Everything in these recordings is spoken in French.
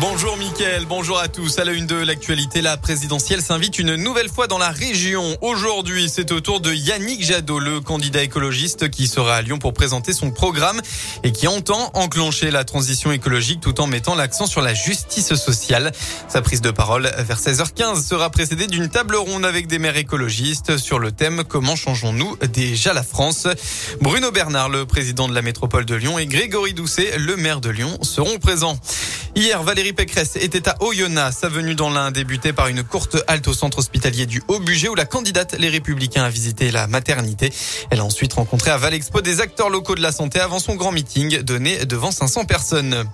Bonjour Mickaël, bonjour à tous. À la une de l'actualité, la présidentielle s'invite une nouvelle fois dans la région. Aujourd'hui, c'est au tour de Yannick Jadot, le candidat écologiste qui sera à Lyon pour présenter son programme et qui entend enclencher la transition écologique tout en mettant l'accent sur la justice sociale. Sa prise de parole vers 16h15 sera précédée d'une table ronde avec des maires écologistes sur le thème Comment changeons-nous déjà la France? Bruno Bernard, le président de la métropole de Lyon et Grégory Doucet, le maire de Lyon, seront présents. Hier, Valérie Pécresse était à Oyonnax. Sa venue dans l'Ain débutait par une courte halte au centre hospitalier du Haut-Budget où la candidate Les Républicains a visité la maternité. Elle a ensuite rencontré à Valexpo des acteurs locaux de la santé avant son grand meeting donné devant 500 personnes.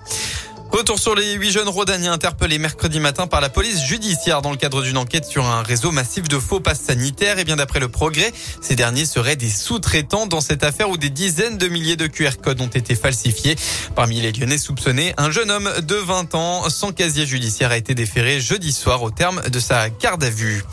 Retour sur les huit jeunes rhodaniens interpellés mercredi matin par la police judiciaire dans le cadre d'une enquête sur un réseau massif de faux passes sanitaires. Et bien d'après le progrès, ces derniers seraient des sous-traitants dans cette affaire où des dizaines de milliers de QR codes ont été falsifiés. Parmi les Lyonnais soupçonnés, un jeune homme de 20 ans sans casier judiciaire a été déféré jeudi soir au terme de sa garde à vue.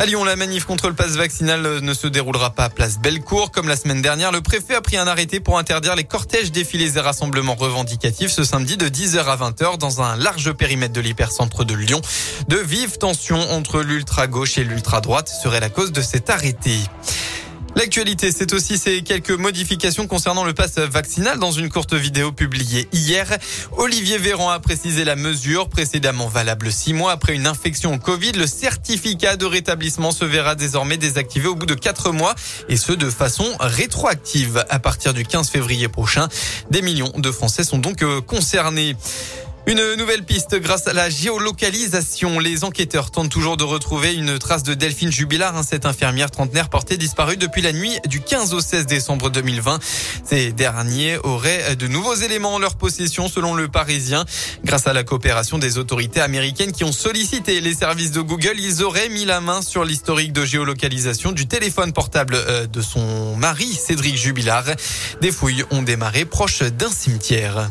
À Lyon, la manif contre le passe vaccinal ne se déroulera pas à place Bellecour. Comme la semaine dernière, le préfet a pris un arrêté pour interdire les cortèges, défilés et rassemblements revendicatifs ce samedi de 10h à 20h dans un large périmètre de l'hypercentre de Lyon. De vives tensions entre l'ultra-gauche et l'ultra-droite seraient la cause de cet arrêté. L'actualité, c'est aussi ces quelques modifications concernant le pass vaccinal dans une courte vidéo publiée hier. Olivier Véran a précisé la mesure précédemment valable six mois après une infection Covid. Le certificat de rétablissement se verra désormais désactivé au bout de quatre mois et ce de façon rétroactive à partir du 15 février prochain. Des millions de Français sont donc euh, concernés. Une nouvelle piste grâce à la géolocalisation. Les enquêteurs tentent toujours de retrouver une trace de Delphine Jubilard, hein, cette infirmière trentenaire portée disparue depuis la nuit du 15 au 16 décembre 2020. Ces derniers auraient de nouveaux éléments en leur possession selon le Parisien. Grâce à la coopération des autorités américaines qui ont sollicité les services de Google, ils auraient mis la main sur l'historique de géolocalisation du téléphone portable euh, de son mari, Cédric Jubilard. Des fouilles ont démarré proche d'un cimetière.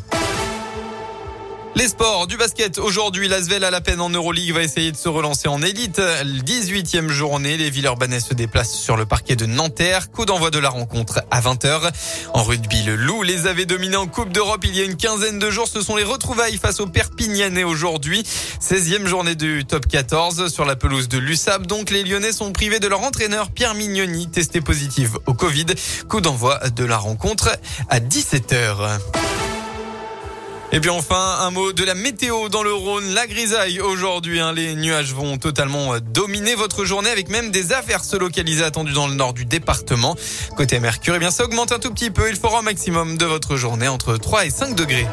Les sports du basket. Aujourd'hui, l'Asvel à la peine en Euroleague va essayer de se relancer en élite. 18e journée, les Villeurbanais se déplacent sur le parquet de Nanterre. Coup d'envoi de la rencontre à 20h. En rugby, le Loup les avait dominés en Coupe d'Europe il y a une quinzaine de jours. Ce sont les retrouvailles face aux Perpignanais aujourd'hui. 16e journée du top 14 sur la pelouse de l'USAP. Donc, les Lyonnais sont privés de leur entraîneur Pierre Mignoni, testé positif au Covid. Coup d'envoi de la rencontre à 17h. Et puis enfin, un mot de la météo dans le Rhône. La grisaille aujourd'hui. Hein, les nuages vont totalement euh, dominer votre journée avec même des averses localisées attendues dans le nord du département. Côté Mercure, eh bien, ça augmente un tout petit peu. Il fera un maximum de votre journée entre 3 et 5 degrés.